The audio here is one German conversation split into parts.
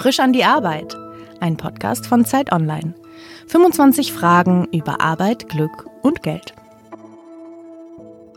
Frisch an die Arbeit. Ein Podcast von Zeit Online. 25 Fragen über Arbeit, Glück und Geld.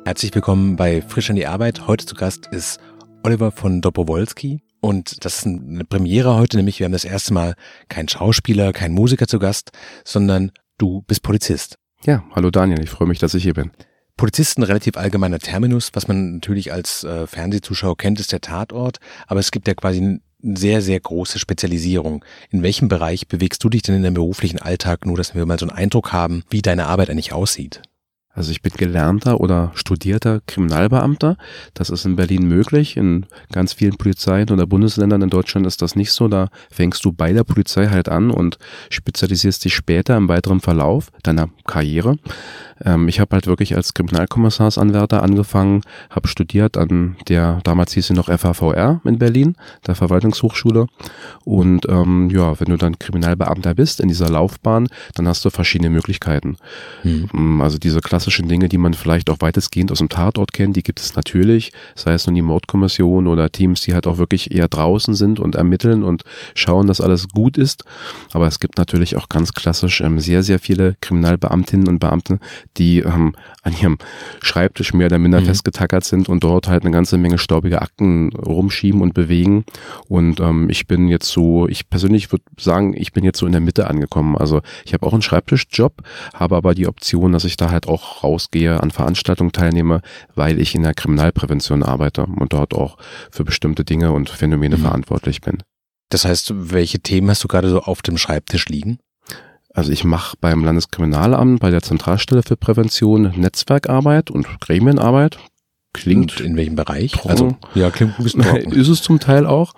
Herzlich willkommen bei Frisch an die Arbeit. Heute zu Gast ist Oliver von Dobowolski. Und das ist eine Premiere heute, nämlich wir haben das erste Mal keinen Schauspieler, keinen Musiker zu Gast, sondern du bist Polizist. Ja, hallo Daniel, ich freue mich, dass ich hier bin. Polizisten relativ allgemeiner Terminus, was man natürlich als äh, Fernsehzuschauer kennt, ist der Tatort, aber es gibt ja quasi sehr, sehr große Spezialisierung. In welchem Bereich bewegst du dich denn in deinem beruflichen Alltag, nur dass wir mal so einen Eindruck haben, wie deine Arbeit eigentlich aussieht? Also ich bin gelernter oder studierter Kriminalbeamter. Das ist in Berlin möglich. In ganz vielen Polizeien oder Bundesländern in Deutschland ist das nicht so. Da fängst du bei der Polizei halt an und spezialisierst dich später im weiteren Verlauf deiner Karriere. Ähm, ich habe halt wirklich als Kriminalkommissarsanwärter angefangen, habe studiert an der, damals hieß sie noch FHVR in Berlin, der Verwaltungshochschule. Und ähm, ja, wenn du dann Kriminalbeamter bist in dieser Laufbahn, dann hast du verschiedene Möglichkeiten. Mhm. Also diese klassischen Dinge, die man vielleicht auch weitestgehend aus dem Tatort kennt, die gibt es natürlich, sei es nun die Mordkommission oder Teams, die halt auch wirklich eher draußen sind und ermitteln und schauen, dass alles gut ist. Aber es gibt natürlich auch ganz klassisch ähm, sehr, sehr viele Kriminalbeamtinnen und Beamte, die ähm, an ihrem Schreibtisch mehr oder minder mhm. festgetackert sind und dort halt eine ganze Menge staubige Akten rumschieben und bewegen. Und ähm, ich bin jetzt so, ich persönlich würde sagen, ich bin jetzt so in der Mitte angekommen. Also ich habe auch einen Schreibtischjob, habe aber die Option, dass ich da halt auch rausgehe, an Veranstaltungen teilnehme, weil ich in der Kriminalprävention arbeite und dort auch für bestimmte Dinge und Phänomene mhm. verantwortlich bin. Das heißt, welche Themen hast du gerade so auf dem Schreibtisch liegen? Also ich mache beim Landeskriminalamt bei der Zentralstelle für Prävention Netzwerkarbeit und Gremienarbeit. Klingt und in welchem Bereich? Trocken. Also ja, klingt ein bisschen trocken. Ist es zum Teil auch.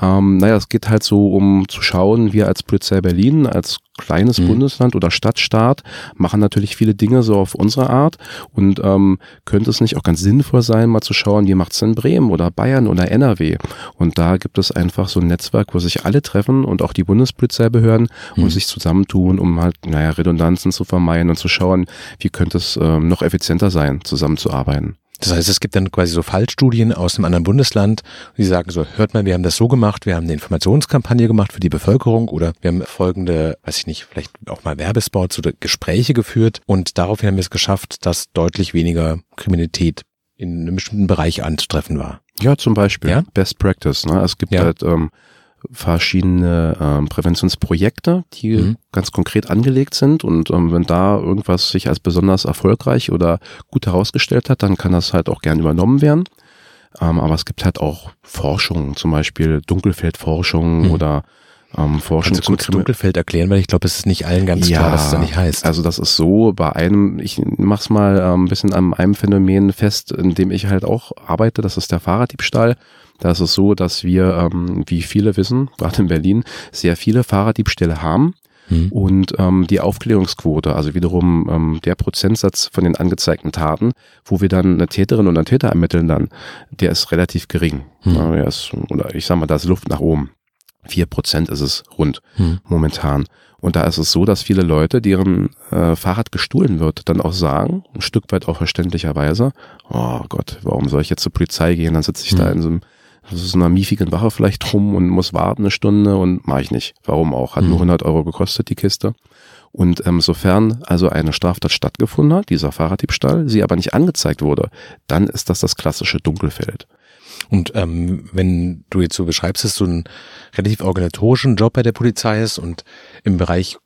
Ähm, naja, es geht halt so um zu schauen, wir als Polizei Berlin, als kleines mhm. Bundesland oder Stadtstaat machen natürlich viele Dinge so auf unsere Art und ähm, könnte es nicht auch ganz sinnvoll sein, mal zu schauen, wie macht's in Bremen oder Bayern oder NRW und da gibt es einfach so ein Netzwerk, wo sich alle treffen und auch die Bundespolizeibehörden mhm. und sich zusammentun, um halt, naja, Redundanzen zu vermeiden und zu schauen, wie könnte es ähm, noch effizienter sein, zusammenzuarbeiten. Das heißt, es gibt dann quasi so Fallstudien aus einem anderen Bundesland, die sagen so, hört mal, wir haben das so gemacht, wir haben eine Informationskampagne gemacht für die Bevölkerung oder wir haben folgende, weiß ich nicht, vielleicht auch mal Werbespots oder Gespräche geführt und daraufhin haben wir es geschafft, dass deutlich weniger Kriminalität in einem bestimmten Bereich anzutreffen war. Ja, zum Beispiel ja? Best Practice. Ne? Es gibt ja. halt ähm, verschiedene ähm, Präventionsprojekte, die mhm. ganz konkret angelegt sind. Und ähm, wenn da irgendwas sich als besonders erfolgreich oder gut herausgestellt hat, dann kann das halt auch gern übernommen werden. Ähm, aber es gibt halt auch Forschung, zum Beispiel Dunkelfeldforschung mhm. oder ähm, Forschung Kannst du kurz Dunkelfeld erklären, weil ich glaube, es ist nicht allen ganz ja, klar, was es da nicht heißt. Also das ist so, bei einem, ich mach's mal ähm, ein bisschen an einem Phänomen fest, in dem ich halt auch arbeite, das ist der Fahrraddiebstahl. Da ist es so, dass wir, ähm, wie viele wissen, gerade in Berlin, sehr viele Fahrraddiebstähle haben. Mhm. Und ähm, die Aufklärungsquote, also wiederum ähm, der Prozentsatz von den angezeigten Taten, wo wir dann eine Täterin oder einen Täter ermitteln dann, der ist relativ gering. Mhm. Ja, ist, oder ich sag mal, da ist Luft nach oben. Vier Prozent ist es rund mhm. momentan. Und da ist es so, dass viele Leute, deren äh, Fahrrad gestohlen wird, dann auch sagen, ein Stück weit auch verständlicherweise, oh Gott, warum soll ich jetzt zur Polizei gehen? Dann sitze ich da hm. in so einem so einer miefigen Wache vielleicht rum und muss warten eine Stunde und mache ich nicht. Warum auch? Hat mhm. nur 100 Euro gekostet, die Kiste. Und ähm, sofern also eine Straftat stattgefunden hat, dieser Fahrraddiebstahl, sie aber nicht angezeigt wurde, dann ist das das klassische Dunkelfeld. Und ähm, wenn du jetzt so beschreibst, dass du einen relativ organisatorischen Job bei der Polizei hast und im Bereich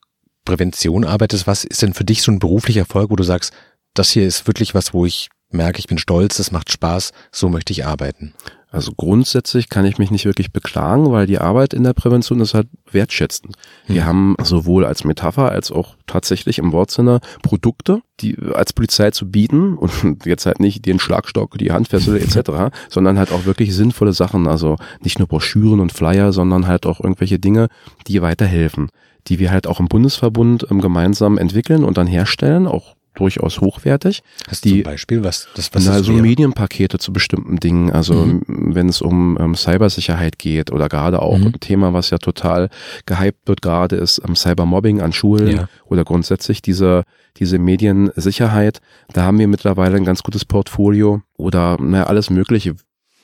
Prävention arbeitest, was ist denn für dich so ein beruflicher Erfolg, wo du sagst, das hier ist wirklich was, wo ich merke, ich bin stolz, das macht Spaß, so möchte ich arbeiten? Also grundsätzlich kann ich mich nicht wirklich beklagen, weil die Arbeit in der Prävention ist halt wertschätzend. Wir hm. haben sowohl als Metapher als auch tatsächlich im Wortsinne Produkte, die als Polizei zu bieten und jetzt halt nicht den Schlagstock, die Handfessel etc., sondern halt auch wirklich sinnvolle Sachen, also nicht nur Broschüren und Flyer, sondern halt auch irgendwelche Dinge, die weiterhelfen die wir halt auch im Bundesverbund ähm, gemeinsam entwickeln und dann herstellen, auch durchaus hochwertig. Hast du ein Beispiel, was das was na, so Medienpakete zu bestimmten Dingen, also mhm. wenn es um ähm, Cybersicherheit geht oder gerade auch mhm. ein Thema, was ja total gehypt wird gerade ist ähm, Cybermobbing an Schulen ja. oder grundsätzlich diese diese Mediensicherheit, da haben wir mittlerweile ein ganz gutes Portfolio oder na, alles mögliche.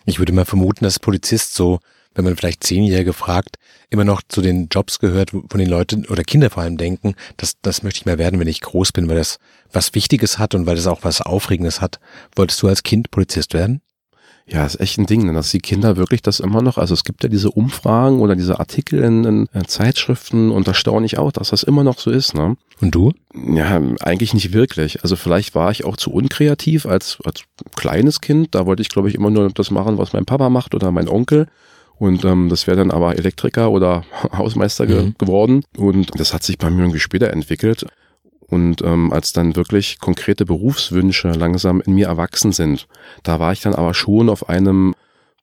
Ich würde mal vermuten, dass Polizist so wenn man vielleicht Zehnjährige fragt, immer noch zu den Jobs gehört, von den Leuten oder Kinder vor allem denken, das, das möchte ich mehr werden, wenn ich groß bin, weil das was Wichtiges hat und weil das auch was Aufregendes hat. Wolltest du als Kind Polizist werden? Ja, ist echt ein Ding, dass die Kinder wirklich das immer noch, also es gibt ja diese Umfragen oder diese Artikel in, in, in Zeitschriften und da staune ich auch, dass das immer noch so ist. Ne? Und du? Ja, eigentlich nicht wirklich. Also vielleicht war ich auch zu unkreativ als, als kleines Kind. Da wollte ich, glaube ich, immer nur das machen, was mein Papa macht oder mein Onkel. Und ähm, das wäre dann aber Elektriker oder Hausmeister ge mhm. geworden. Und das hat sich bei mir irgendwie später entwickelt. Und ähm, als dann wirklich konkrete Berufswünsche langsam in mir erwachsen sind, da war ich dann aber schon auf einem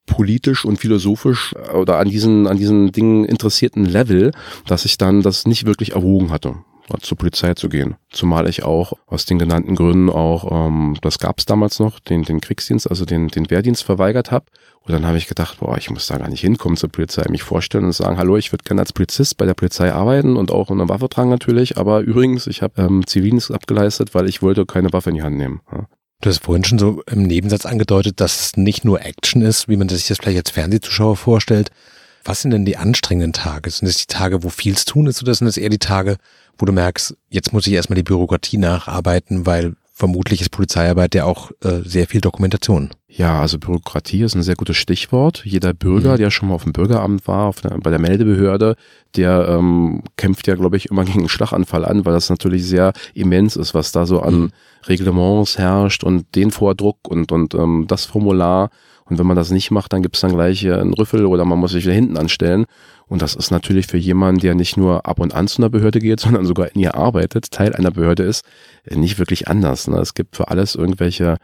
politisch und philosophisch äh, oder an diesen, an diesen Dingen interessierten Level, dass ich dann das nicht wirklich erwogen hatte zur Polizei zu gehen. Zumal ich auch aus den genannten Gründen auch, ähm, das gab es damals noch, den, den Kriegsdienst, also den, den Wehrdienst verweigert habe. Und dann habe ich gedacht, boah, ich muss da gar nicht hinkommen zur Polizei, mich vorstellen und sagen, hallo, ich würde gerne als Polizist bei der Polizei arbeiten und auch eine Waffe tragen natürlich, aber übrigens, ich habe ähm, Zivildienst abgeleistet, weil ich wollte keine Waffe in die Hand nehmen. Ja. Du hast vorhin schon so im Nebensatz angedeutet, dass es nicht nur Action ist, wie man sich das vielleicht als Fernsehzuschauer vorstellt. Was sind denn die anstrengenden Tage? Sind es die Tage, wo viel's tun ist oder sind es eher die Tage, wo du merkst, jetzt muss ich erstmal die Bürokratie nacharbeiten, weil vermutlich ist Polizeiarbeit ja auch äh, sehr viel Dokumentation. Ja, also Bürokratie ist ein sehr gutes Stichwort. Jeder Bürger, mhm. der schon mal auf dem Bürgeramt war, auf der, bei der Meldebehörde, der ähm, kämpft ja, glaube ich, immer gegen einen Schlaganfall an, weil das natürlich sehr immens ist, was da so an mhm. Reglements herrscht und den Vordruck und, und ähm, das Formular. Und wenn man das nicht macht, dann gibt's dann gleich einen Rüffel oder man muss sich wieder hinten anstellen. Und das ist natürlich für jemanden, der nicht nur ab und an zu einer Behörde geht, sondern sogar in ihr arbeitet, Teil einer Behörde ist, nicht wirklich anders. Ne? Es gibt für alles irgendwelche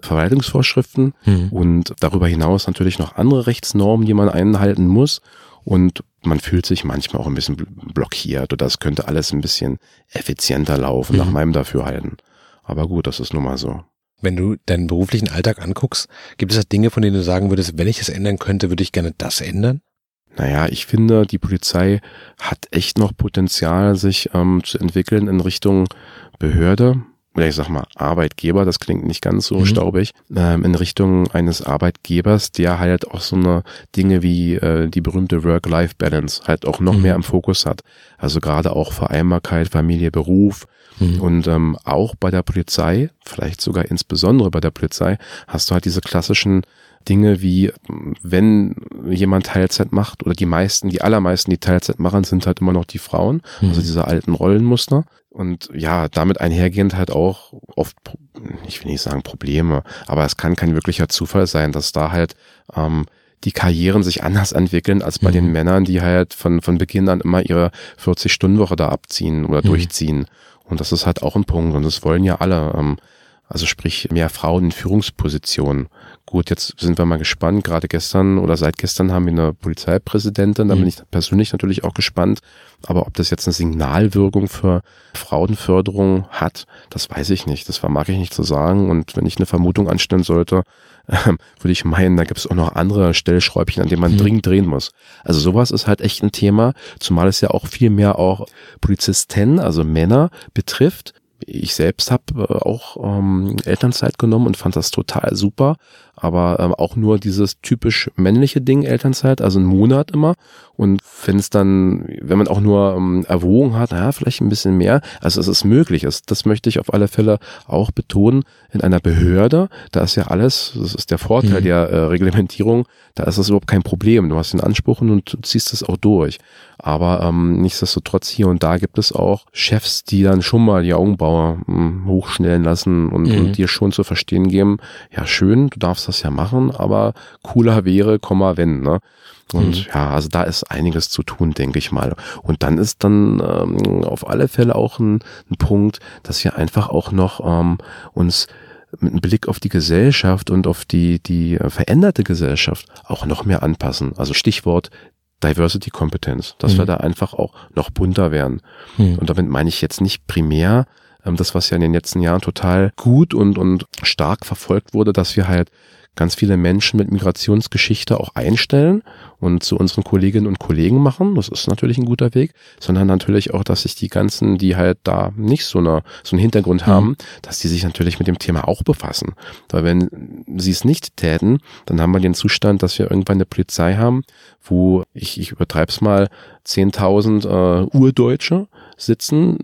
Verwaltungsvorschriften mhm. und darüber hinaus natürlich noch andere Rechtsnormen, die man einhalten muss. Und man fühlt sich manchmal auch ein bisschen blockiert oder es könnte alles ein bisschen effizienter laufen, mhm. nach meinem Dafürhalten. Aber gut, das ist nun mal so. Wenn du deinen beruflichen Alltag anguckst, gibt es da Dinge, von denen du sagen würdest, wenn ich es ändern könnte, würde ich gerne das ändern? Naja, ich finde, die Polizei hat echt noch Potenzial, sich ähm, zu entwickeln in Richtung Behörde oder ich sag mal Arbeitgeber, das klingt nicht ganz so mhm. staubig, ähm, in Richtung eines Arbeitgebers, der halt auch so eine Dinge wie äh, die berühmte Work-Life-Balance halt auch noch mhm. mehr im Fokus hat. Also gerade auch Vereinbarkeit, Familie, Beruf. Mhm. Und ähm, auch bei der Polizei, vielleicht sogar insbesondere bei der Polizei, hast du halt diese klassischen Dinge wie, wenn jemand Teilzeit macht oder die meisten, die allermeisten, die Teilzeit machen, sind halt immer noch die Frauen, mhm. also diese alten Rollenmuster. Und ja, damit einhergehend halt auch oft, ich will nicht sagen Probleme, aber es kann kein wirklicher Zufall sein, dass da halt ähm, die Karrieren sich anders entwickeln als bei mhm. den Männern, die halt von, von Beginn an immer ihre 40-Stunden-Woche da abziehen oder mhm. durchziehen. Und das ist halt auch ein Punkt und das wollen ja alle. Ähm, also sprich mehr Frauen in Führungspositionen. Gut, jetzt sind wir mal gespannt. Gerade gestern oder seit gestern haben wir eine Polizeipräsidentin. Da mhm. bin ich persönlich natürlich auch gespannt. Aber ob das jetzt eine Signalwirkung für Frauenförderung hat, das weiß ich nicht. Das vermag ich nicht zu sagen. Und wenn ich eine Vermutung anstellen sollte, äh, würde ich meinen, da gibt es auch noch andere Stellschräubchen, an denen man mhm. dringend drehen muss. Also sowas ist halt echt ein Thema, zumal es ja auch viel mehr auch Polizisten, also Männer betrifft, ich selbst habe äh, auch ähm, Elternzeit genommen und fand das total super, aber ähm, auch nur dieses typisch männliche Ding Elternzeit, also ein Monat immer. Und wenn es dann, wenn man auch nur ähm, erwogen hat, naja, vielleicht ein bisschen mehr, also es ist möglich. Das, das möchte ich auf alle Fälle auch betonen. In einer Behörde, da ist ja alles, das ist der Vorteil mhm. der äh, Reglementierung, da ist das überhaupt kein Problem. Du hast den Anspruch und du ziehst es auch durch. Aber ähm, nichtsdestotrotz hier und da gibt es auch Chefs, die dann schon mal die Augenbraue hm, hochschnellen lassen und, mhm. und dir schon zu verstehen geben, ja schön, du darfst das ja machen, aber cooler wäre, Komma, wenn, ne? Und mhm. ja, also da ist einiges zu tun, denke ich mal. Und dann ist dann ähm, auf alle Fälle auch ein, ein Punkt, dass wir einfach auch noch ähm, uns mit einem Blick auf die Gesellschaft und auf die, die veränderte Gesellschaft auch noch mehr anpassen. Also Stichwort Diversity Kompetenz, dass mhm. wir da einfach auch noch bunter werden. Mhm. Und damit meine ich jetzt nicht primär ähm, das, was ja in den letzten Jahren total gut und, und stark verfolgt wurde, dass wir halt ganz viele Menschen mit Migrationsgeschichte auch einstellen und zu unseren Kolleginnen und Kollegen machen. Das ist natürlich ein guter Weg, sondern natürlich auch, dass sich die ganzen, die halt da nicht so, eine, so einen Hintergrund mhm. haben, dass die sich natürlich mit dem Thema auch befassen. Weil wenn sie es nicht täten, dann haben wir den Zustand, dass wir irgendwann eine Polizei haben, wo, ich, ich übertreibe es mal, 10.000 äh, Urdeutsche sitzen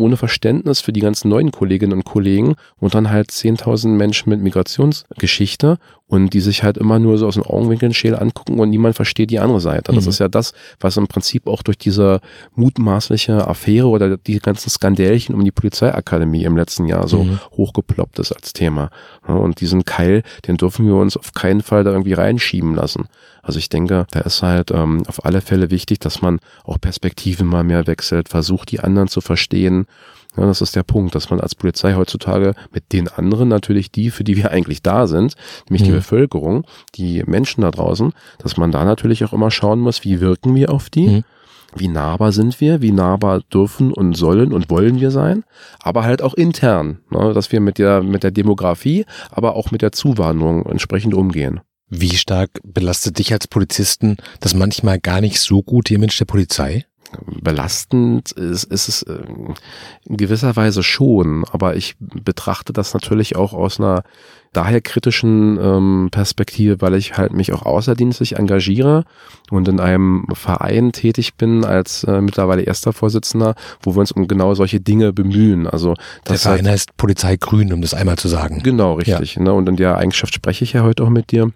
ohne Verständnis für die ganzen neuen Kolleginnen und Kollegen und dann halt 10.000 Menschen mit Migrationsgeschichte und die sich halt immer nur so aus den Augenwinkeln schäl angucken und niemand versteht die andere Seite. Das mhm. ist ja das, was im Prinzip auch durch diese mutmaßliche Affäre oder die ganzen Skandälchen um die Polizeiakademie im letzten Jahr so mhm. hochgeploppt ist als Thema. Und diesen Keil, den dürfen wir uns auf keinen Fall da irgendwie reinschieben lassen. Also ich denke, da ist halt ähm, auf alle Fälle wichtig, dass man auch Perspektiven mal mehr wechselt, versucht, die anderen zu verstehen. Ja, das ist der Punkt, dass man als Polizei heutzutage mit den anderen natürlich die, für die wir eigentlich da sind, nämlich mhm. die Bevölkerung, die Menschen da draußen, dass man da natürlich auch immer schauen muss, wie wirken wir auf die. Mhm. Wie nahbar sind wir? Wie nahbar dürfen und sollen und wollen wir sein? Aber halt auch intern, ne, dass wir mit der, mit der Demografie, aber auch mit der Zuwanderung entsprechend umgehen. Wie stark belastet dich als Polizisten das manchmal gar nicht so gute Image der Polizei? Belastend ist, ist es äh, in gewisser Weise schon, aber ich betrachte das natürlich auch aus einer daher kritischen ähm, Perspektive, weil ich halt mich auch außerdienstlich engagiere und in einem Verein tätig bin als äh, mittlerweile erster Vorsitzender, wo wir uns um genau solche Dinge bemühen. Also das der Verein halt, heißt Polizei Grün, um das einmal zu sagen. Genau, richtig. Ja. Ne? Und in der Eigenschaft spreche ich ja heute auch mit dir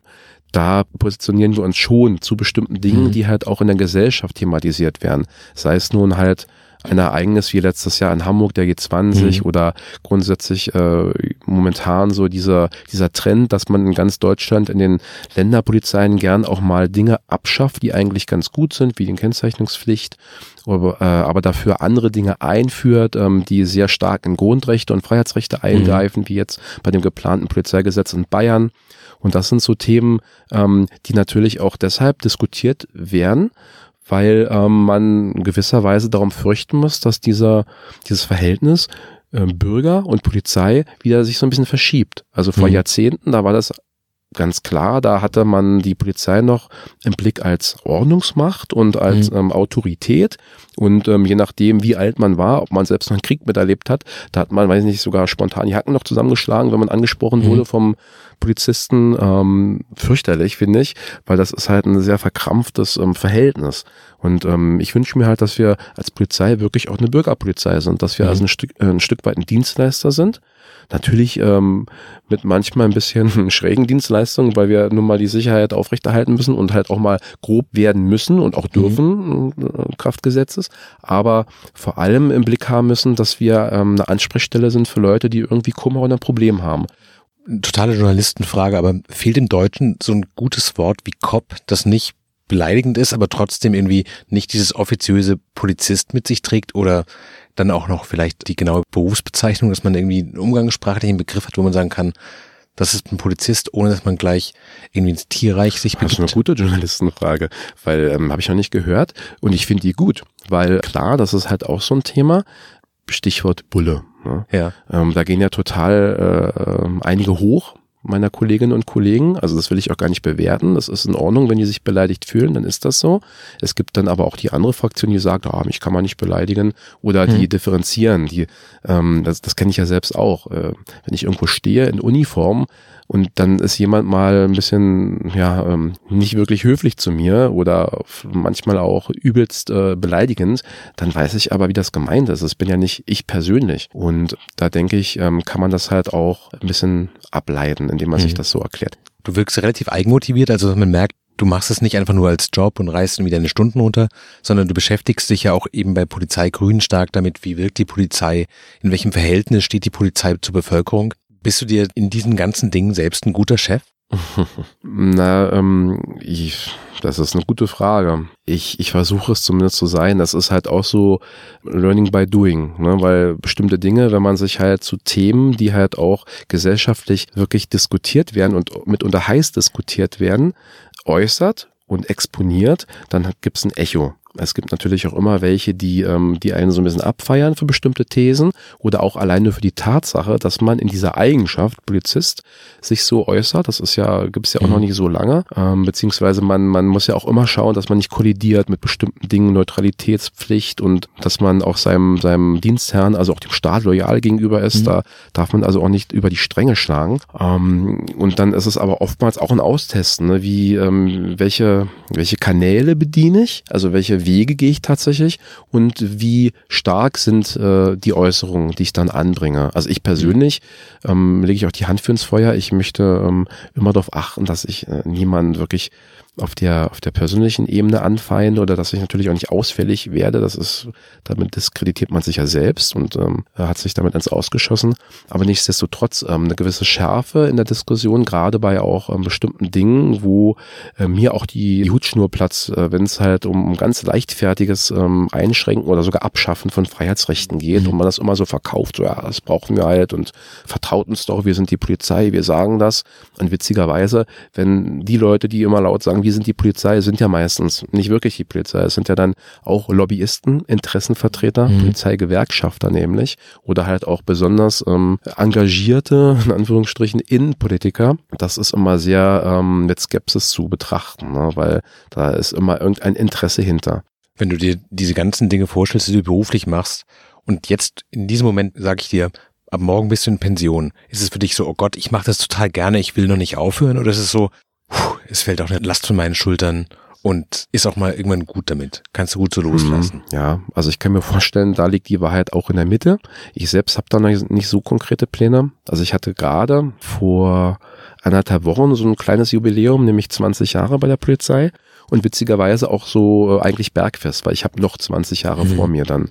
da positionieren wir uns schon zu bestimmten Dingen, mhm. die halt auch in der Gesellschaft thematisiert werden. Sei es nun halt ein Ereignis wie letztes Jahr in Hamburg der G20 mhm. oder grundsätzlich äh, momentan so dieser dieser Trend, dass man in ganz Deutschland in den Länderpolizeien gern auch mal Dinge abschafft, die eigentlich ganz gut sind, wie die Kennzeichnungspflicht, aber, äh, aber dafür andere Dinge einführt, ähm, die sehr stark in Grundrechte und Freiheitsrechte mhm. eingreifen, mhm. wie jetzt bei dem geplanten Polizeigesetz in Bayern. Und das sind so Themen, ähm, die natürlich auch deshalb diskutiert werden, weil ähm, man gewisserweise darum fürchten muss, dass dieser, dieses Verhältnis äh, Bürger und Polizei wieder sich so ein bisschen verschiebt. Also vor mhm. Jahrzehnten, da war das ganz klar, da hatte man die Polizei noch im Blick als Ordnungsmacht und als mhm. ähm, Autorität. Und ähm, je nachdem, wie alt man war, ob man selbst noch einen Krieg miterlebt hat, da hat man, weiß ich nicht, sogar spontan die Hacken noch zusammengeschlagen, wenn man angesprochen mhm. wurde vom Polizisten. Ähm, fürchterlich, finde ich, weil das ist halt ein sehr verkrampftes ähm, Verhältnis. Und ähm, ich wünsche mir halt, dass wir als Polizei wirklich auch eine Bürgerpolizei sind, dass wir mhm. also ein Stück, äh, ein Stück weit ein Dienstleister sind Natürlich ähm, mit manchmal ein bisschen schrägen Dienstleistungen, weil wir nun mal die Sicherheit aufrechterhalten müssen und halt auch mal grob werden müssen und auch mhm. dürfen, mhm. Kraftgesetzes. Aber vor allem im Blick haben müssen, dass wir ähm, eine Ansprechstelle sind für Leute, die irgendwie Kummer oder ein Problem haben totale Journalistenfrage, aber fehlt im Deutschen so ein gutes Wort wie Cop, das nicht beleidigend ist, aber trotzdem irgendwie nicht dieses offiziöse Polizist mit sich trägt oder dann auch noch vielleicht die genaue Berufsbezeichnung, dass man irgendwie einen umgangssprachlichen Begriff hat, wo man sagen kann, das ist ein Polizist, ohne dass man gleich irgendwie ins Tierreich sich begibt. Das ist eine gute Journalistenfrage, weil ähm, habe ich noch nicht gehört und ich finde die gut, weil klar, das ist halt auch so ein Thema. Stichwort Bulle. Ne? Ja. Ähm, da gehen ja total äh, ähm, einige hoch meiner Kolleginnen und Kollegen. Also das will ich auch gar nicht bewerten. Das ist in Ordnung, wenn die sich beleidigt fühlen, dann ist das so. Es gibt dann aber auch die andere Fraktion, die sagt, ah, mich kann man nicht beleidigen oder die hm. differenzieren. Die, ähm, das, das kenne ich ja selbst auch. Äh, wenn ich irgendwo stehe in Uniform und dann ist jemand mal ein bisschen ja ähm, nicht wirklich höflich zu mir oder manchmal auch übelst äh, beleidigend, dann weiß ich aber, wie das gemeint ist. Das bin ja nicht ich persönlich. Und da denke ich, ähm, kann man das halt auch ein bisschen ableiten, indem man mhm. sich das so erklärt. Du wirkst relativ eigenmotiviert, also man merkt, du machst es nicht einfach nur als Job und reißt irgendwie deine Stunden runter, sondern du beschäftigst dich ja auch eben bei Polizei Grün stark damit, wie wirkt die Polizei, in welchem Verhältnis steht die Polizei zur Bevölkerung. Bist du dir in diesen ganzen Dingen selbst ein guter Chef? Na, ähm, ich, das ist eine gute Frage. Ich, ich versuche es zumindest zu sein. Das ist halt auch so Learning by Doing, ne? weil bestimmte Dinge, wenn man sich halt zu Themen, die halt auch gesellschaftlich wirklich diskutiert werden und mitunter heiß diskutiert werden, äußert und exponiert, dann gibt es ein Echo. Es gibt natürlich auch immer welche, die, ähm, die einen so ein bisschen abfeiern für bestimmte Thesen oder auch alleine für die Tatsache, dass man in dieser Eigenschaft Polizist sich so äußert. Das ist ja, gibt es ja auch mhm. noch nicht so lange. Ähm, beziehungsweise man, man muss ja auch immer schauen, dass man nicht kollidiert mit bestimmten Dingen, Neutralitätspflicht und dass man auch seinem, seinem Dienstherrn, also auch dem Staat loyal gegenüber ist. Mhm. Da darf man also auch nicht über die Stränge schlagen. Ähm, und dann ist es aber oftmals auch ein Austesten, ne? wie ähm, welche, welche Kanäle bediene ich, also welche Wege gehe ich tatsächlich und wie stark sind äh, die Äußerungen, die ich dann anbringe. Also ich persönlich ähm, lege ich auch die Hand für ins Feuer. Ich möchte ähm, immer darauf achten, dass ich äh, niemanden wirklich auf der, auf der persönlichen Ebene anfeinde oder dass ich natürlich auch nicht ausfällig werde. Das ist, damit diskreditiert man sich ja selbst und ähm, hat sich damit ins Ausgeschossen. Aber nichtsdestotrotz ähm, eine gewisse Schärfe in der Diskussion, gerade bei auch ähm, bestimmten Dingen, wo äh, mir auch die, die Hutschnur platzt, äh, wenn es halt um, um ganz leichtfertiges ähm, Einschränken oder sogar Abschaffen von Freiheitsrechten geht mhm. und man das immer so verkauft, so ja, das brauchen wir halt und vertraut uns doch, wir sind die Polizei, wir sagen das. Und witzigerweise, wenn die Leute, die immer laut sagen, wir sind die Polizei, sind ja meistens nicht wirklich die Polizei. Es sind ja dann auch Lobbyisten, Interessenvertreter, mhm. Polizeigewerkschafter nämlich oder halt auch besonders ähm, engagierte, in Anführungsstrichen, Innenpolitiker. Das ist immer sehr ähm, mit Skepsis zu betrachten, ne? weil da ist immer irgendein Interesse hinter. Wenn du dir diese ganzen Dinge vorstellst, die du beruflich machst und jetzt in diesem Moment sage ich dir, ab morgen bist du in Pension. Ist es für dich so, oh Gott, ich mache das total gerne, ich will noch nicht aufhören? Oder ist es so, puh, es fällt auch eine Last von meinen Schultern und ist auch mal irgendwann gut damit. Kannst du gut so loslassen. Mhm, ja, also ich kann mir vorstellen, da liegt die Wahrheit auch in der Mitte. Ich selbst habe da noch nicht so konkrete Pläne. Also ich hatte gerade vor anderthalb Wochen so ein kleines Jubiläum, nämlich 20 Jahre bei der Polizei und witzigerweise auch so äh, eigentlich bergfest, weil ich habe noch 20 Jahre mhm. vor mir dann.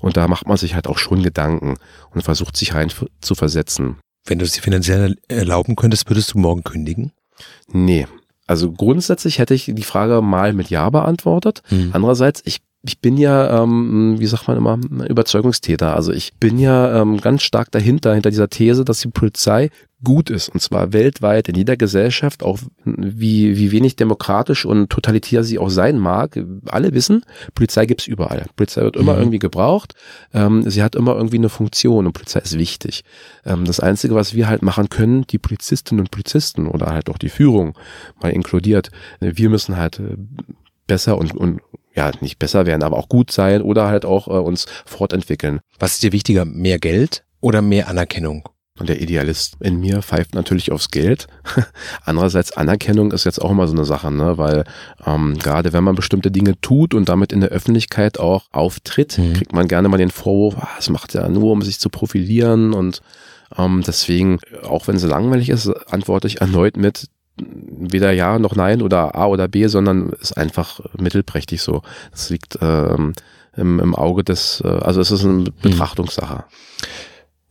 Und da macht man sich halt auch schon Gedanken und versucht sich rein zu versetzen. Wenn du es dir finanziell erlauben könntest, würdest du morgen kündigen? Nee. Also grundsätzlich hätte ich die Frage mal mit Ja beantwortet. Mhm. Andererseits, ich ich bin ja, ähm, wie sagt man immer, Überzeugungstäter. Also ich bin ja ähm, ganz stark dahinter, hinter dieser These, dass die Polizei gut ist. Und zwar weltweit, in jeder Gesellschaft, auch wie, wie wenig demokratisch und totalitär sie auch sein mag. Alle wissen, Polizei gibt's überall. Polizei wird immer mhm. irgendwie gebraucht. Ähm, sie hat immer irgendwie eine Funktion und Polizei ist wichtig. Ähm, das Einzige, was wir halt machen können, die Polizistinnen und Polizisten oder halt auch die Führung mal inkludiert, wir müssen halt äh, besser und, und ja, nicht besser werden, aber auch gut sein oder halt auch äh, uns fortentwickeln. Was ist dir wichtiger, mehr Geld oder mehr Anerkennung? Und der Idealist in mir pfeift natürlich aufs Geld. Andererseits Anerkennung ist jetzt auch immer so eine Sache, ne? weil ähm, gerade wenn man bestimmte Dinge tut und damit in der Öffentlichkeit auch auftritt, mhm. kriegt man gerne mal den Vorwurf, ah, es macht ja nur, um sich zu profilieren und ähm, deswegen, auch wenn es langweilig ist, antworte ich erneut mit, weder Ja noch Nein oder A oder B, sondern ist einfach mittelprächtig so. Das liegt ähm, im, im Auge des, äh, also es ist eine hm. Betrachtungssache.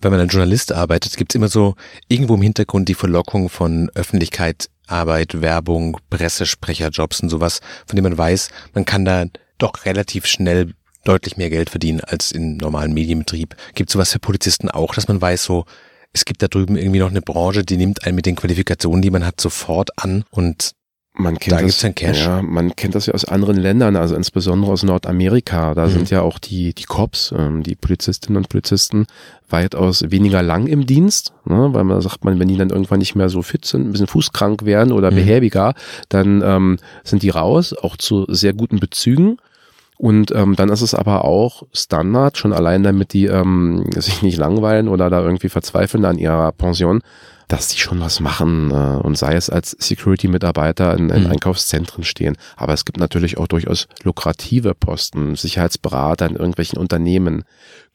Wenn man als Journalist arbeitet, gibt es immer so irgendwo im Hintergrund die Verlockung von Öffentlichkeit, Arbeit, Werbung, Pressesprecherjobs und sowas, von dem man weiß, man kann da doch relativ schnell deutlich mehr Geld verdienen als im normalen Medienbetrieb. Gibt sowas für Polizisten auch, dass man weiß, so es gibt da drüben irgendwie noch eine Branche, die nimmt einen mit den Qualifikationen, die man hat, sofort an und man kennt da das, Cash. Ja, man kennt das ja aus anderen Ländern, also insbesondere aus Nordamerika. Da mhm. sind ja auch die, die Cops, ähm, die Polizistinnen und Polizisten weitaus weniger lang im Dienst, ne? weil man sagt man, wenn die dann irgendwann nicht mehr so fit sind, ein bisschen fußkrank werden oder mhm. behäbiger, dann ähm, sind die raus, auch zu sehr guten Bezügen. Und ähm, dann ist es aber auch Standard, schon allein damit die ähm, sich nicht langweilen oder da irgendwie verzweifeln an ihrer Pension, dass die schon was machen äh, und sei es als Security-Mitarbeiter in, in mhm. Einkaufszentren stehen. Aber es gibt natürlich auch durchaus lukrative Posten, Sicherheitsberater in irgendwelchen Unternehmen.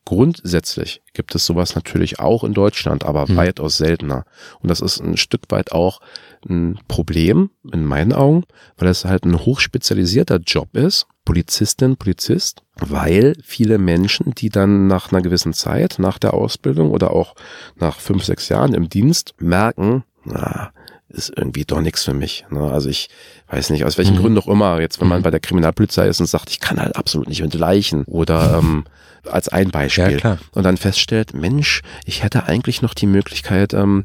Grundsätzlich gibt es sowas natürlich auch in Deutschland, aber mhm. weitaus seltener. Und das ist ein Stück weit auch ein Problem in meinen Augen, weil es halt ein hochspezialisierter Job ist, Polizistin, Polizist, weil viele Menschen, die dann nach einer gewissen Zeit, nach der Ausbildung oder auch nach fünf, sechs Jahren im Dienst merken, na, ist irgendwie doch nichts für mich. Ne? Also ich weiß nicht, aus welchen mhm. Gründen auch immer, jetzt wenn man mhm. bei der Kriminalpolizei ist und sagt, ich kann halt absolut nicht mit Leichen oder ähm, als ein Beispiel. Ja, klar. Und dann feststellt, Mensch, ich hätte eigentlich noch die Möglichkeit, ähm,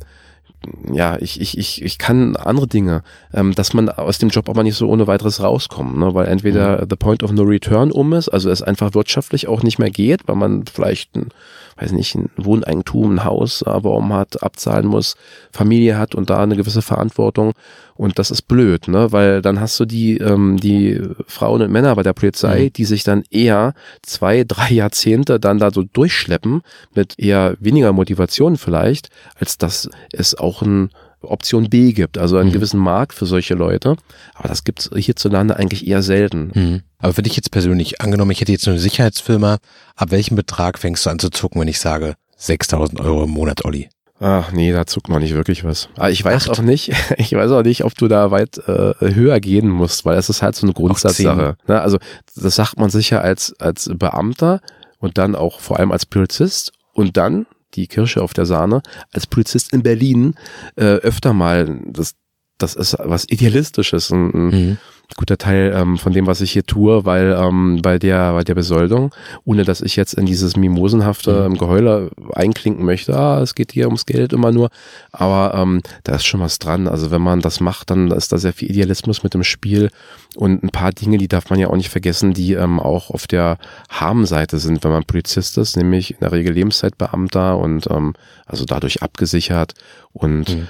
ja, ich, ich, ich, ich kann andere Dinge, ähm, dass man aus dem Job aber nicht so ohne weiteres rauskommt, ne? weil entweder mhm. the point of no return um ist, also es einfach wirtschaftlich auch nicht mehr geht, weil man vielleicht ein, weiß nicht, ein Wohneigentum, ein Haus, aber um hat, abzahlen muss, Familie hat und da eine gewisse Verantwortung und das ist blöd, ne? Weil dann hast du die, ähm, die Frauen und Männer bei der Polizei, mhm. die sich dann eher zwei, drei Jahrzehnte dann da so durchschleppen, mit eher weniger Motivation vielleicht, als dass es auch ein Option B gibt, also einen mhm. gewissen Markt für solche Leute. Aber das gibt es hierzulande eigentlich eher selten. Mhm. Aber für dich jetzt persönlich, angenommen, ich hätte jetzt eine Sicherheitsfirma, ab welchem Betrag fängst du an zu zucken, wenn ich sage 6000 Euro im Monat, Olli? Ach nee, da zuckt man nicht wirklich was. Aber ich weiß Acht. auch nicht, ich weiß auch nicht, ob du da weit äh, höher gehen musst, weil es ist halt so eine Grundsatzsache. Ne? Also das sagt man sicher als, als Beamter und dann auch vor allem als Polizist und dann die Kirsche auf der Sahne, als Polizist in Berlin äh, öfter mal, das, das ist was Idealistisches. Ein, ein mhm guter Teil ähm, von dem, was ich hier tue, weil ähm, bei der bei der Besoldung, ohne dass ich jetzt in dieses mimosenhafte mhm. Geheule einklinken möchte, ah, es geht hier ums Geld immer nur, aber ähm, da ist schon was dran. Also wenn man das macht, dann ist da sehr viel Idealismus mit dem Spiel und ein paar Dinge, die darf man ja auch nicht vergessen, die ähm, auch auf der Harmseite sind, wenn man Polizist ist, nämlich in der Regel Lebenszeitbeamter und ähm, also dadurch abgesichert und mhm.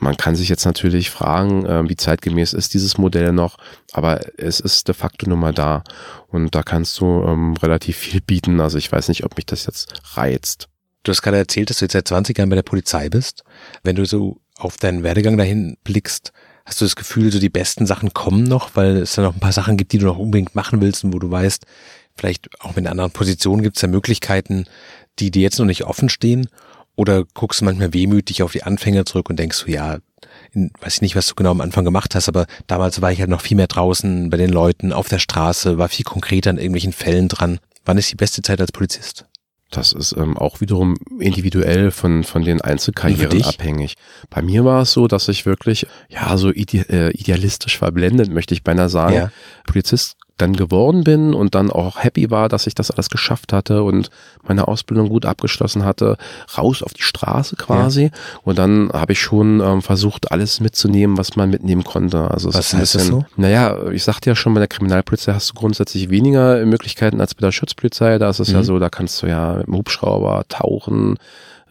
man kann sich jetzt natürlich fragen, äh, wie zeitgemäß ist dieses Modell noch, aber es ist de facto nun mal da und da kannst du ähm, relativ viel bieten. Also ich weiß nicht, ob mich das jetzt reizt. Du hast gerade erzählt, dass du jetzt seit 20 Jahren bei der Polizei bist. Wenn du so auf deinen Werdegang dahin blickst, hast du das Gefühl, so die besten Sachen kommen noch, weil es da noch ein paar Sachen gibt, die du noch unbedingt machen willst und wo du weißt, vielleicht auch mit anderen Positionen gibt es ja Möglichkeiten, die dir jetzt noch nicht offen stehen? Oder guckst du manchmal wehmütig auf die Anfänge zurück und denkst so, ja, in, weiß ich nicht, was du genau am Anfang gemacht hast, aber damals war ich halt noch viel mehr draußen bei den Leuten, auf der Straße, war viel konkreter an irgendwelchen Fällen dran. Wann ist die beste Zeit als Polizist? Das ist ähm, auch wiederum individuell von, von den Einzelkarrieren abhängig. Bei mir war es so, dass ich wirklich, ja, so ide äh, idealistisch verblendet, möchte ich beinahe sagen, ja. Polizist dann geworden bin und dann auch happy war, dass ich das alles geschafft hatte und meine Ausbildung gut abgeschlossen hatte, raus auf die Straße quasi. Ja. Und dann habe ich schon ähm, versucht, alles mitzunehmen, was man mitnehmen konnte. Also was heißt bisschen, das so? Naja, ich sagte ja schon, bei der Kriminalpolizei hast du grundsätzlich weniger Möglichkeiten als bei der Schutzpolizei. Da ist es mhm. ja so, da kannst du ja mit dem Hubschrauber tauchen,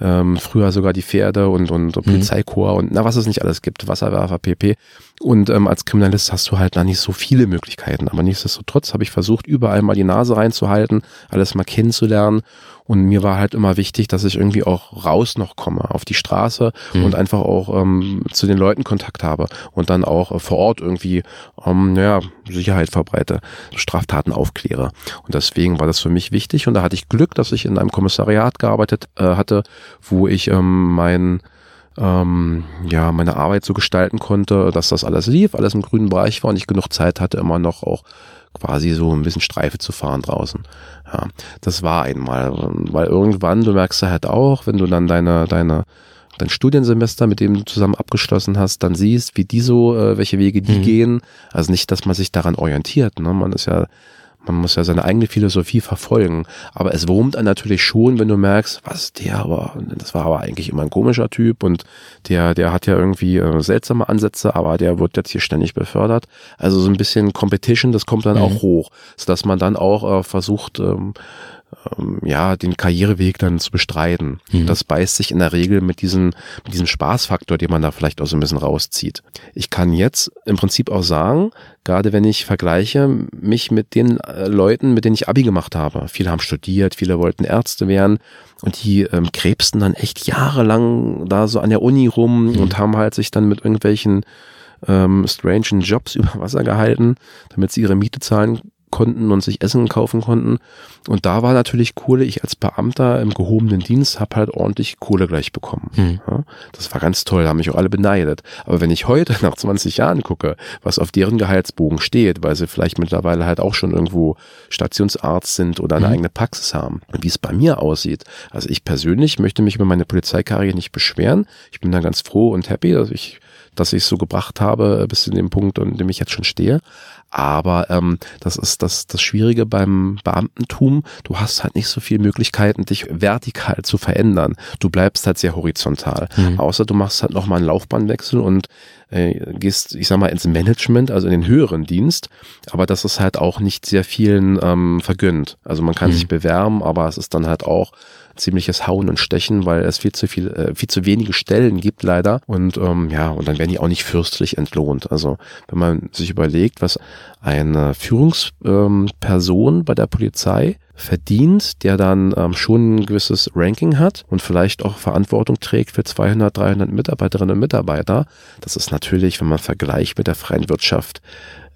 ähm, früher sogar die Pferde und, und mhm. Polizeikorps und na, was es nicht alles gibt, Wasserwerfer, PP. Und ähm, als Kriminalist hast du halt da nicht so viele Möglichkeiten. Aber nichtsdestotrotz habe ich versucht, überall mal die Nase reinzuhalten, alles mal kennenzulernen und mir war halt immer wichtig, dass ich irgendwie auch raus noch komme auf die Straße mhm. und einfach auch ähm, zu den Leuten Kontakt habe und dann auch äh, vor Ort irgendwie, ähm, naja, Sicherheit verbreite, Straftaten aufkläre. Und deswegen war das für mich wichtig und da hatte ich Glück, dass ich in einem Kommissariat gearbeitet äh, hatte, wo ich ähm, mein ähm, ja, meine Arbeit so gestalten konnte, dass das alles lief, alles im grünen Bereich war und ich genug Zeit hatte, immer noch auch quasi so ein bisschen Streife zu fahren draußen. Ja, das war einmal, weil irgendwann, du merkst halt auch, wenn du dann deine, deine, dein Studiensemester, mit dem du zusammen abgeschlossen hast, dann siehst, wie die so, äh, welche Wege die mhm. gehen. Also nicht, dass man sich daran orientiert. Ne? Man ist ja man muss ja seine eigene Philosophie verfolgen. Aber es wurmt einen natürlich schon, wenn du merkst, was der aber, das war aber eigentlich immer ein komischer Typ und der, der hat ja irgendwie äh, seltsame Ansätze, aber der wird jetzt hier ständig befördert. Also so ein bisschen Competition, das kommt dann mhm. auch hoch, sodass man dann auch äh, versucht, ähm, ähm, ja, den Karriereweg dann zu bestreiten. Mhm. Das beißt sich in der Regel mit diesem, mit diesem Spaßfaktor, den man da vielleicht auch so ein bisschen rauszieht. Ich kann jetzt im Prinzip auch sagen, gerade wenn ich vergleiche mich mit den äh, Leuten, mit denen ich Abi gemacht habe. Viele haben studiert, viele wollten Ärzte werden und die ähm, krebsten dann echt jahrelang da so an der Uni rum mhm. und haben halt sich dann mit irgendwelchen ähm, strangen Jobs über Wasser gehalten, damit sie ihre Miete zahlen konnten und sich Essen kaufen konnten. Und da war natürlich Kohle, ich als Beamter im gehobenen Dienst habe halt ordentlich Kohle gleich bekommen. Mhm. Ja, das war ganz toll, da haben mich auch alle beneidet. Aber wenn ich heute nach 20 Jahren gucke, was auf deren Gehaltsbogen steht, weil sie vielleicht mittlerweile halt auch schon irgendwo Stationsarzt sind oder eine mhm. eigene Praxis haben und wie es bei mir aussieht. Also ich persönlich möchte mich über meine Polizeikarriere nicht beschweren. Ich bin da ganz froh und happy, dass ich dass ich es so gebracht habe bis zu dem Punkt, an dem ich jetzt schon stehe. Aber ähm, das ist das, das Schwierige beim Beamtentum. Du hast halt nicht so viele Möglichkeiten, dich vertikal zu verändern. Du bleibst halt sehr horizontal. Mhm. Außer du machst halt nochmal einen Laufbahnwechsel und äh, gehst, ich sag mal, ins Management, also in den höheren Dienst. Aber das ist halt auch nicht sehr vielen ähm, vergönnt. Also man kann mhm. sich bewerben, aber es ist dann halt auch ziemliches Hauen und Stechen, weil es viel zu viel, äh, viel zu wenige Stellen gibt leider. Und ähm, ja, und dann werden die auch nicht fürstlich entlohnt. Also wenn man sich überlegt, was eine Führungsperson ähm, bei der Polizei verdient, der dann ähm, schon ein gewisses Ranking hat und vielleicht auch Verantwortung trägt für 200, 300 Mitarbeiterinnen und Mitarbeiter. Das ist natürlich, wenn man vergleicht mit der freien Wirtschaft,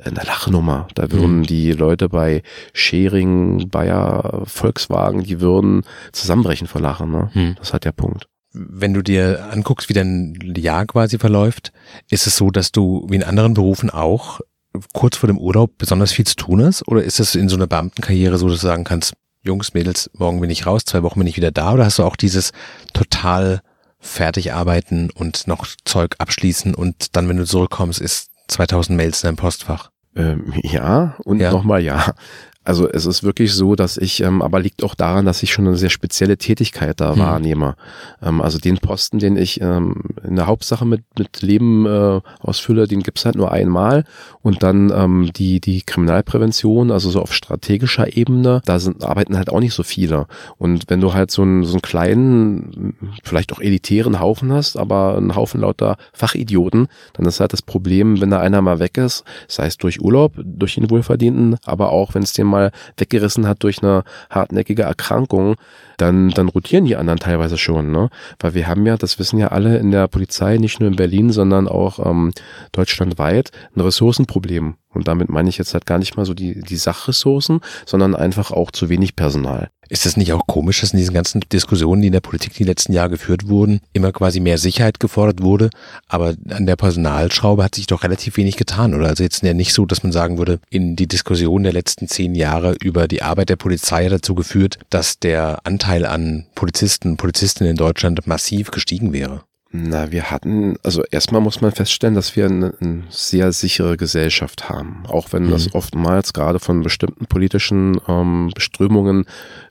eine Lachnummer. Da würden mhm. die Leute bei Schering, Bayer, Volkswagen, die würden zusammenbrechen vor Lachen. Ne? Mhm. Das hat der Punkt. Wenn du dir anguckst, wie dein Jahr quasi verläuft, ist es so, dass du wie in anderen Berufen auch kurz vor dem Urlaub besonders viel zu tun hast? Oder ist es in so einer Beamtenkarriere so, dass du sagen kannst, Jungs, Mädels, morgen bin ich raus, zwei Wochen bin ich wieder da? Oder hast du auch dieses total fertig arbeiten und noch Zeug abschließen und dann, wenn du zurückkommst, ist 2000 Mails in deinem Postfach? Ähm, ja und ja. nochmal ja. Also es ist wirklich so, dass ich, ähm, aber liegt auch daran, dass ich schon eine sehr spezielle Tätigkeit da hm. wahrnehme. Ähm, also den Posten, den ich ähm, in der Hauptsache mit, mit Leben äh, ausfülle, den gibt's halt nur einmal. Und dann ähm, die, die Kriminalprävention, also so auf strategischer Ebene, da sind, arbeiten halt auch nicht so viele. Und wenn du halt so einen, so einen kleinen, vielleicht auch elitären Haufen hast, aber einen Haufen lauter Fachidioten, dann ist halt das Problem, wenn da einer mal weg ist, sei es durch Urlaub, durch den Wohlverdienten, aber auch wenn es dem mal weggerissen hat durch eine hartnäckige Erkrankung, dann, dann rotieren die anderen teilweise schon, ne? Weil wir haben ja, das wissen ja alle in der Polizei, nicht nur in Berlin, sondern auch ähm, deutschlandweit, ein Ressourcenproblem. Und damit meine ich jetzt halt gar nicht mal so die, die Sachressourcen, sondern einfach auch zu wenig Personal. Ist das nicht auch komisch, dass in diesen ganzen Diskussionen, die in der Politik die letzten Jahre geführt wurden, immer quasi mehr Sicherheit gefordert wurde, aber an der Personalschraube hat sich doch relativ wenig getan, oder? Also jetzt ja nicht so, dass man sagen würde, in die Diskussion der letzten zehn Jahre über die Arbeit der Polizei dazu geführt, dass der Anteil an Polizisten und Polizistinnen in Deutschland massiv gestiegen wäre. Na, wir hatten, also erstmal muss man feststellen, dass wir eine, eine sehr sichere Gesellschaft haben. Auch wenn mhm. das oftmals gerade von bestimmten politischen ähm, Beströmungen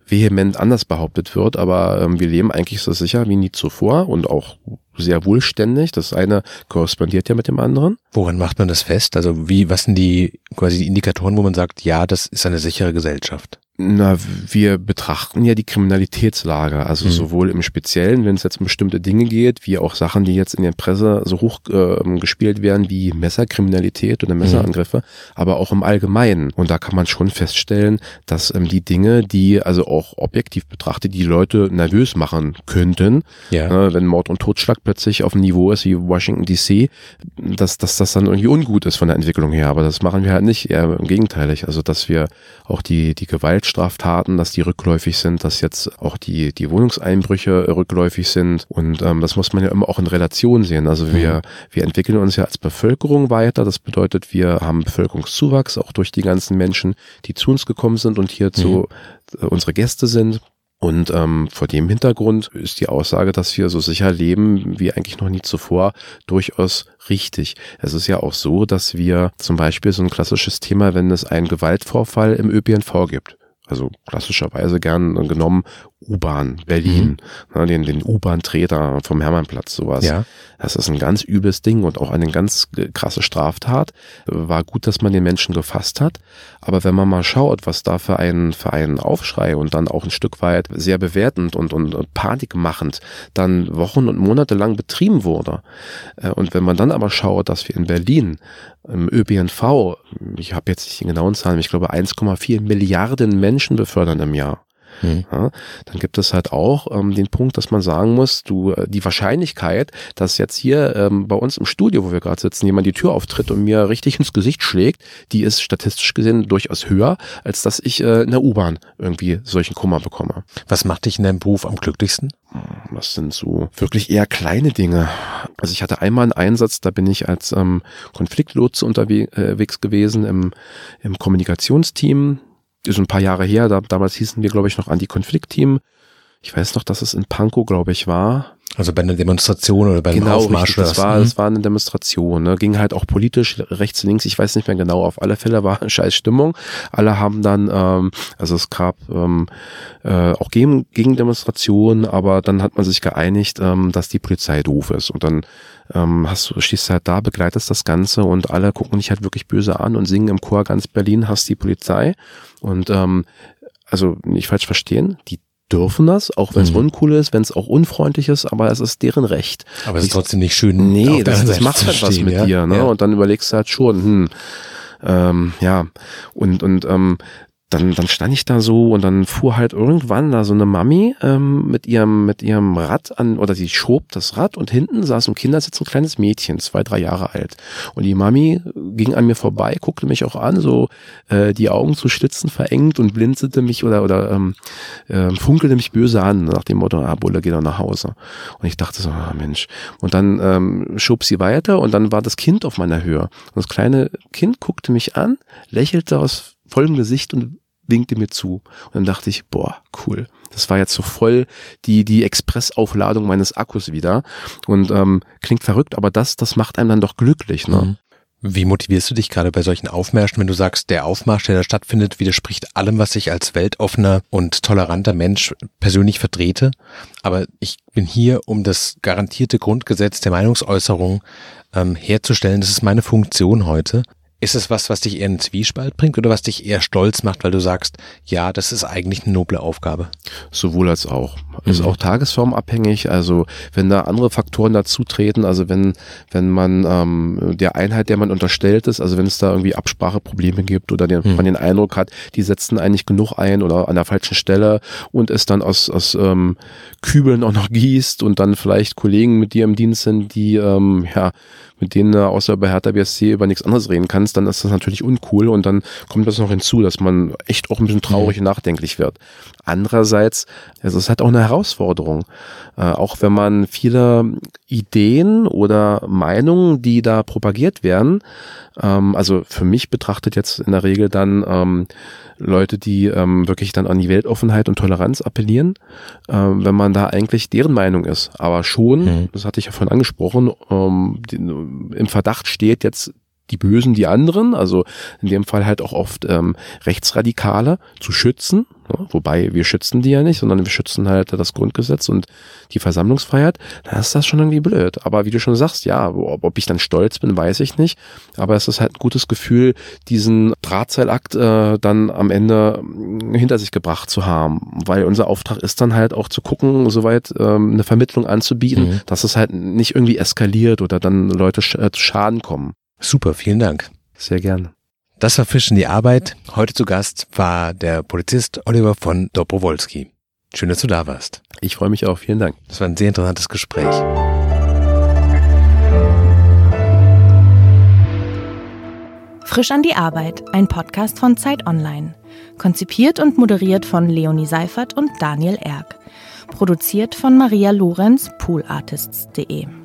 vehement anders behauptet wird, aber ähm, wir leben eigentlich so sicher wie nie zuvor und auch sehr wohlständig. Das eine korrespondiert ja mit dem anderen. Woran macht man das fest? Also wie, was sind die quasi die Indikatoren, wo man sagt, ja, das ist eine sichere Gesellschaft? Na, wir betrachten ja die Kriminalitätslage, also mhm. sowohl im Speziellen, wenn es jetzt um bestimmte Dinge geht, wie auch Sachen, die jetzt in der Presse so hoch äh, gespielt werden, wie Messerkriminalität oder Messerangriffe, mhm. aber auch im Allgemeinen. Und da kann man schon feststellen, dass ähm, die Dinge, die also auch objektiv betrachtet, die Leute nervös machen könnten, ja. äh, wenn Mord und Totschlag plötzlich auf einem Niveau ist wie Washington DC, dass, dass das dann irgendwie ungut ist von der Entwicklung her. Aber das machen wir halt nicht, eher im Gegenteilig. Also dass wir auch die, die Gewalt Gewaltstraftaten, dass die rückläufig sind, dass jetzt auch die, die Wohnungseinbrüche rückläufig sind. Und ähm, das muss man ja immer auch in Relation sehen. Also wir, mhm. wir entwickeln uns ja als Bevölkerung weiter. Das bedeutet, wir haben Bevölkerungszuwachs, auch durch die ganzen Menschen, die zu uns gekommen sind und hier mhm. zu äh, unsere Gäste sind. Und ähm, vor dem Hintergrund ist die Aussage, dass wir so sicher leben wie eigentlich noch nie zuvor, durchaus richtig. Es ist ja auch so, dass wir zum Beispiel so ein klassisches Thema, wenn es einen Gewaltvorfall im ÖPNV gibt also klassischerweise gern genommen U-Bahn, Berlin, mhm. ne, den, den U-Bahn-Treter vom Hermannplatz, sowas. Ja. Das ist ein ganz übles Ding und auch eine ganz krasse Straftat. War gut, dass man den Menschen gefasst hat. Aber wenn man mal schaut, was da für einen, für einen Aufschrei und dann auch ein Stück weit sehr bewertend und, und, und panikmachend dann Wochen und Monate lang betrieben wurde. Äh, und wenn man dann aber schaut, dass wir in Berlin im ÖPNV, ich habe jetzt nicht den genauen Zahlen, ich glaube 1,4 Milliarden Menschen befördern im Jahr. Mhm. Ja, dann gibt es halt auch ähm, den Punkt, dass man sagen muss, du äh, die Wahrscheinlichkeit, dass jetzt hier ähm, bei uns im Studio, wo wir gerade sitzen, jemand die Tür auftritt und mir richtig ins Gesicht schlägt, die ist statistisch gesehen durchaus höher, als dass ich äh, in der U-Bahn irgendwie solchen Kummer bekomme. Was macht dich in deinem Beruf am glücklichsten? Hm, das sind so wirklich eher kleine Dinge. Also ich hatte einmal einen Einsatz, da bin ich als ähm, Konfliktlotse unterwegs äh, gewesen im, im Kommunikationsteam ist ein paar Jahre her, da, damals hießen wir, glaube ich, noch Anti-Konflikt-Team. Ich weiß noch, dass es in Pankow, glaube ich, war. Also bei einer Demonstration oder bei einem genau, Aufmarsch richtig, oder das was? war, Mhm. das war eine Demonstration, ne? ging halt auch politisch rechts, links, ich weiß nicht mehr genau, auf alle Fälle war eine scheiß Stimmung. Alle haben dann, ähm, also es gab ähm, äh, auch gegen, Gegendemonstrationen, aber dann hat man sich geeinigt, ähm, dass die Polizei doof ist und dann ähm, hast du, stehst halt da, begleitest das Ganze und alle gucken dich halt wirklich böse an und singen im Chor ganz Berlin, hast die Polizei und ähm, also nicht falsch verstehen, die dürfen das, auch wenn es Mhm. uncool ist, wenn es auch unfreundlich ist, aber es ist deren Recht. Aber es ist trotzdem nicht schön. Nee, das, das macht halt was mit ja? dir, ne? Ja. Und dann überlegst du halt schon, hm, ähm, ja, und, und ähm, dann, dann stand ich da so und dann fuhr halt irgendwann da so eine Mami ähm, mit ihrem mit ihrem Rad an oder sie schob das Rad und hinten saß im Kindersitz ein kleines Mädchen, zwei drei Jahre alt und die Mami ging an mir vorbei, guckte mich auch an, so äh, die Augen zu Schlitzen verengt und blinzelte mich oder oder ähm, äh, funkelte mich böse an nach dem Motto, ah Bulle, geh doch nach Hause. Und ich dachte so, ah Mensch. Und dann ähm, schob sie weiter und dann war das Kind auf meiner Höhe. Und das kleine Kind guckte mich an, lächelte aus vollem Gesicht und winkte mir zu. Und dann dachte ich, boah, cool. Das war jetzt so voll die, die Expressaufladung meines Akkus wieder. Und ähm, klingt verrückt, aber das, das macht einem dann doch glücklich, ne? Mhm. Wie motivierst du dich gerade bei solchen Aufmärschen, wenn du sagst, der Aufmarsch, der da stattfindet, widerspricht allem, was ich als weltoffener und toleranter Mensch persönlich vertrete? Aber ich bin hier, um das garantierte Grundgesetz der Meinungsäußerung ähm, herzustellen. Das ist meine Funktion heute. Ist es was, was dich eher in Zwiespalt bringt oder was dich eher stolz macht, weil du sagst, ja, das ist eigentlich eine noble Aufgabe? Sowohl als auch. Ist Mhm. auch tagesformabhängig. Also wenn da andere Faktoren dazu treten, also wenn, wenn man ähm, der Einheit, der man unterstellt ist, also wenn es da irgendwie Abspracheprobleme gibt oder den, Mhm. man den Eindruck hat, die setzen eigentlich genug ein oder an der falschen Stelle und es dann aus, aus ähm, Kübeln auch noch gießt und dann vielleicht Kollegen mit dir im Dienst sind, die ähm, ja mit denen du außer bei Hertha BSC über nichts anderes reden kannst, dann ist das natürlich uncool und dann kommt das noch hinzu, dass man echt auch ein bisschen traurig und nachdenklich wird. Andererseits, es ist halt auch eine Herausforderung. Äh, auch wenn man viele Ideen oder Meinungen, die da propagiert werden, ähm, also für mich betrachtet jetzt in der Regel dann ähm, Leute, die ähm, wirklich dann an die Weltoffenheit und Toleranz appellieren, ähm, wenn man da eigentlich deren Meinung ist. Aber schon, Mhm. das hatte ich ja vorhin angesprochen, ähm, im Verdacht steht jetzt die Bösen, die anderen, also in dem Fall halt auch oft ähm, Rechtsradikale zu schützen, ja, wobei wir schützen die ja nicht, sondern wir schützen halt das Grundgesetz und die Versammlungsfreiheit, dann ist das schon irgendwie blöd. Aber wie du schon sagst, ja, ob, ob ich dann stolz bin, weiß ich nicht, aber es ist halt ein gutes Gefühl, diesen Drahtseilakt äh, dann am Ende mh, hinter sich gebracht zu haben, weil unser Auftrag ist dann halt auch zu gucken, soweit ähm, eine Vermittlung anzubieten, Mhm. dass es halt nicht irgendwie eskaliert oder dann Leute sch äh, zu Schaden kommen. Super, vielen Dank. Sehr gerne. Das war Fisch in die Arbeit. Heute zu Gast war der Polizist Oliver von Dobrowolski. Schön, dass du da warst. Ich freue mich auch. Vielen Dank. Das war ein sehr interessantes Gespräch. Frisch an die Arbeit, ein Podcast von Zeit Online. Konzipiert und moderiert von Leonie Seifert und Daniel Erck. Produziert von Maria Lorenz, poolartists.de.